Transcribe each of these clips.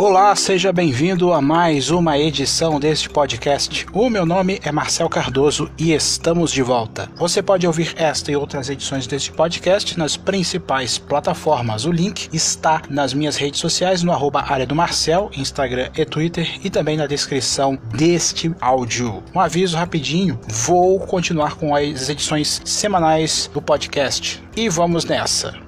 Olá, seja bem-vindo a mais uma edição deste podcast. O meu nome é Marcel Cardoso e estamos de volta. Você pode ouvir esta e outras edições deste podcast nas principais plataformas. O link está nas minhas redes sociais no arroba área do Marcel, Instagram e Twitter e também na descrição deste áudio. Um aviso rapidinho, vou continuar com as edições semanais do podcast. E vamos nessa.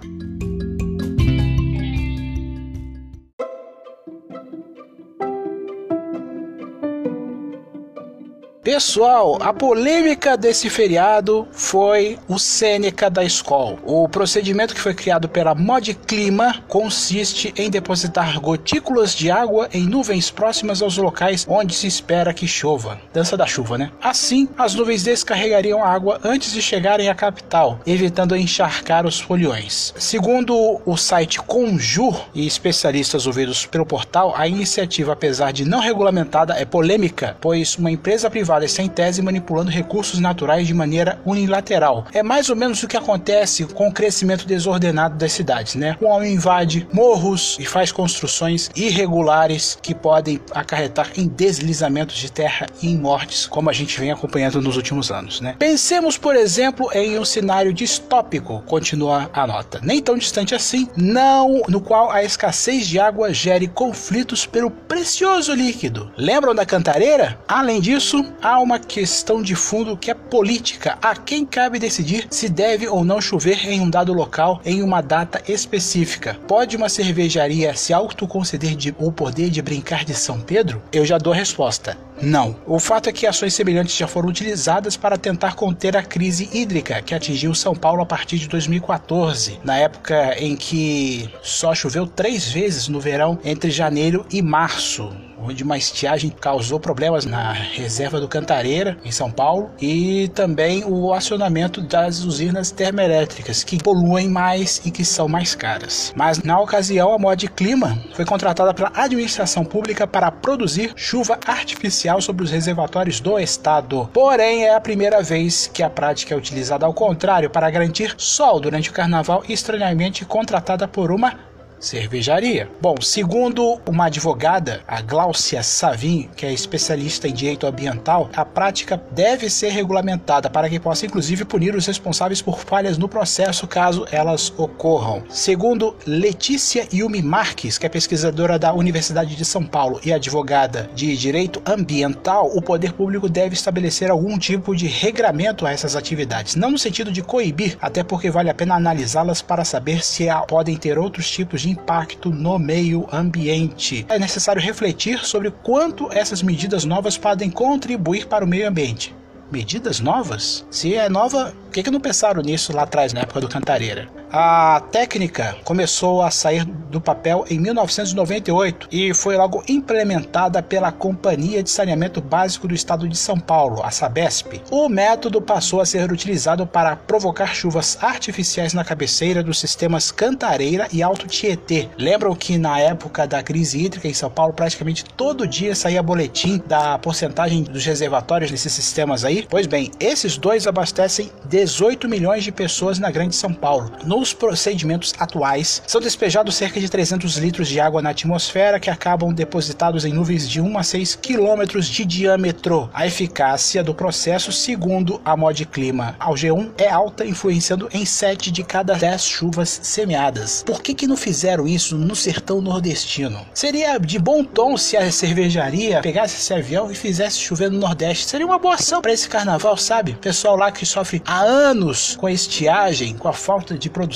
Pessoal, a polêmica desse feriado foi o Sêneca da escola. O procedimento que foi criado pela Mod Clima consiste em depositar gotículas de água em nuvens próximas aos locais onde se espera que chova. Dança da chuva, né? Assim, as nuvens descarregariam a água antes de chegarem à capital, evitando encharcar os foliões. Segundo o site Conjur e especialistas ouvidos pelo portal, a iniciativa, apesar de não regulamentada, é polêmica, pois uma empresa privada sem tese manipulando recursos naturais de maneira unilateral. É mais ou menos o que acontece com o crescimento desordenado das cidades, né? O homem invade morros e faz construções irregulares que podem acarretar em deslizamentos de terra e em mortes, como a gente vem acompanhando nos últimos anos, né? Pensemos, por exemplo, em um cenário distópico, continua a nota, nem tão distante assim, não no qual a escassez de água gere conflitos pelo precioso líquido. Lembram da cantareira? Além disso, há uma questão de fundo que é política. A quem cabe decidir se deve ou não chover em um dado local em uma data específica. Pode uma cervejaria se autoconceder de, o poder de brincar de São Pedro? Eu já dou a resposta. Não. O fato é que ações semelhantes já foram utilizadas para tentar conter a crise hídrica que atingiu São Paulo a partir de 2014, na época em que só choveu três vezes no verão entre janeiro e março onde uma estiagem causou problemas na reserva do Cantareira, em São Paulo, e também o acionamento das usinas termoelétricas, que poluem mais e que são mais caras. Mas na ocasião, a Mod Clima foi contratada pela administração pública para produzir chuva artificial sobre os reservatórios do estado. Porém, é a primeira vez que a prática é utilizada ao contrário para garantir sol durante o carnaval, estranhamente contratada por uma cervejaria. Bom, segundo uma advogada, a Gláucia Savin, que é especialista em direito ambiental, a prática deve ser regulamentada para que possa inclusive punir os responsáveis por falhas no processo caso elas ocorram. Segundo Letícia Yumi Marques, que é pesquisadora da Universidade de São Paulo e advogada de direito ambiental, o poder público deve estabelecer algum tipo de regramento a essas atividades, não no sentido de coibir, até porque vale a pena analisá-las para saber se podem ter outros tipos de impacto no meio ambiente. É necessário refletir sobre quanto essas medidas novas podem contribuir para o meio ambiente. Medidas novas? Se é nova, por que, que não pensaram nisso lá atrás, na época do Cantareira? A técnica começou a sair do papel em 1998 e foi logo implementada pela Companhia de Saneamento Básico do Estado de São Paulo, a Sabesp. O método passou a ser utilizado para provocar chuvas artificiais na cabeceira dos sistemas Cantareira e Alto Tietê. Lembram que na época da crise hídrica em São Paulo, praticamente todo dia saía boletim da porcentagem dos reservatórios nesses sistemas aí? Pois bem, esses dois abastecem 18 milhões de pessoas na Grande São Paulo. Nos procedimentos atuais, são despejados cerca de 300 litros de água na atmosfera que acabam depositados em nuvens de 1 a 6 quilômetros de diâmetro. A eficácia do processo, segundo a Mod Clima ao G1, é alta, influenciando em 7 de cada 10 chuvas semeadas. Por que, que não fizeram isso no sertão nordestino? Seria de bom tom se a cervejaria pegasse esse avião e fizesse chover no Nordeste. Seria uma boa ação para esse carnaval, sabe? Pessoal lá que sofre há anos com a estiagem, com a falta de produção,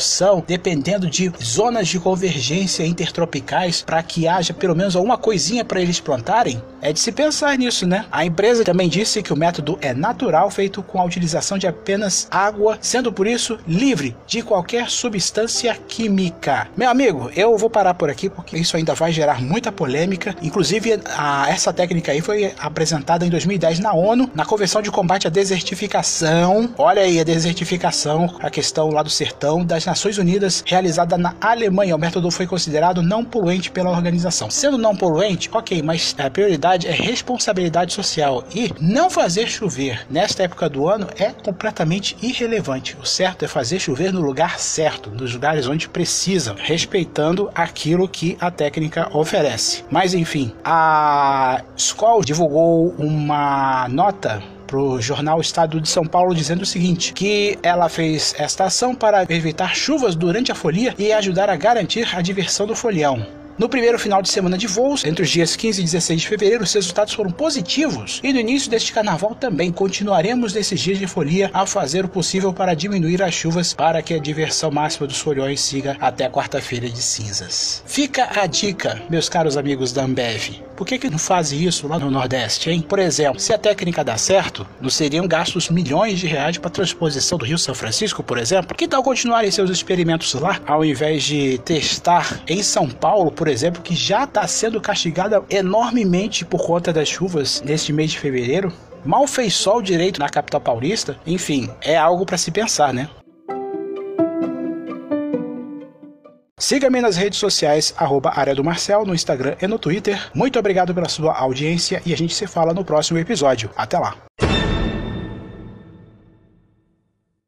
dependendo de zonas de convergência intertropicais para que haja pelo menos alguma coisinha para eles plantarem, é de se pensar nisso, né? A empresa também disse que o método é natural, feito com a utilização de apenas água, sendo por isso livre de qualquer substância química. Meu amigo, eu vou parar por aqui porque isso ainda vai gerar muita polêmica. Inclusive, a, essa técnica aí foi apresentada em 2010 na ONU, na Convenção de Combate à Desertificação. Olha aí a desertificação, a questão lá do sertão das das Nações Unidas realizada na Alemanha. O método foi considerado não poluente pela organização. Sendo não poluente, ok, mas a prioridade é responsabilidade social e não fazer chover nesta época do ano é completamente irrelevante. O certo é fazer chover no lugar certo, nos lugares onde precisa, respeitando aquilo que a técnica oferece. Mas enfim, a Skoll divulgou uma nota para o jornal Estado de São Paulo dizendo o seguinte: que ela fez esta ação para evitar chuvas durante a folia e ajudar a garantir a diversão do folião. No primeiro final de semana de voos, entre os dias 15 e 16 de fevereiro, os resultados foram positivos e no início deste carnaval também continuaremos nesses dias de folia a fazer o possível para diminuir as chuvas para que a diversão máxima dos foliões siga até quarta-feira de cinzas. Fica a dica, meus caros amigos da Ambev. Por que, que não faz isso lá no Nordeste, hein? Por exemplo, se a técnica dá certo, não seriam gastos milhões de reais para a transposição do Rio São Francisco, por exemplo? Que tal continuarem seus experimentos lá, ao invés de testar em São Paulo, por exemplo, que já está sendo castigada enormemente por conta das chuvas neste mês de fevereiro? Mal fez sol direito na capital paulista? Enfim, é algo para se pensar, né? Siga-me nas redes sociais, arroba área do Marcel, no Instagram e no Twitter. Muito obrigado pela sua audiência e a gente se fala no próximo episódio. Até lá!